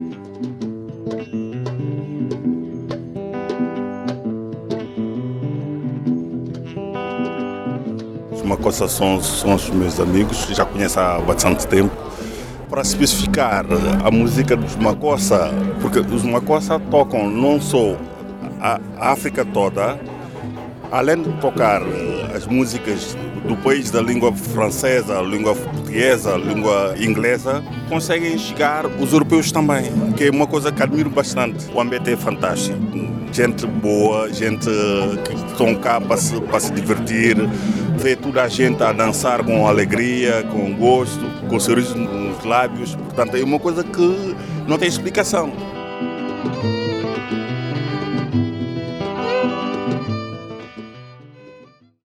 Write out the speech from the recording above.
Os Macossa são, são os meus amigos, já conheço há bastante tempo. Para especificar a música dos Macossa, porque os Macossa tocam não só a África toda, além de tocar as músicas do país da língua francesa, língua portuguesa, língua inglesa, conseguem chegar os europeus também, que é uma coisa que admiro bastante. O ambiente é fantástico. Gente boa, gente que estão cá para se, para se divertir, ver toda a gente a dançar com alegria, com gosto, com sorriso nos lábios. Portanto, é uma coisa que não tem explicação.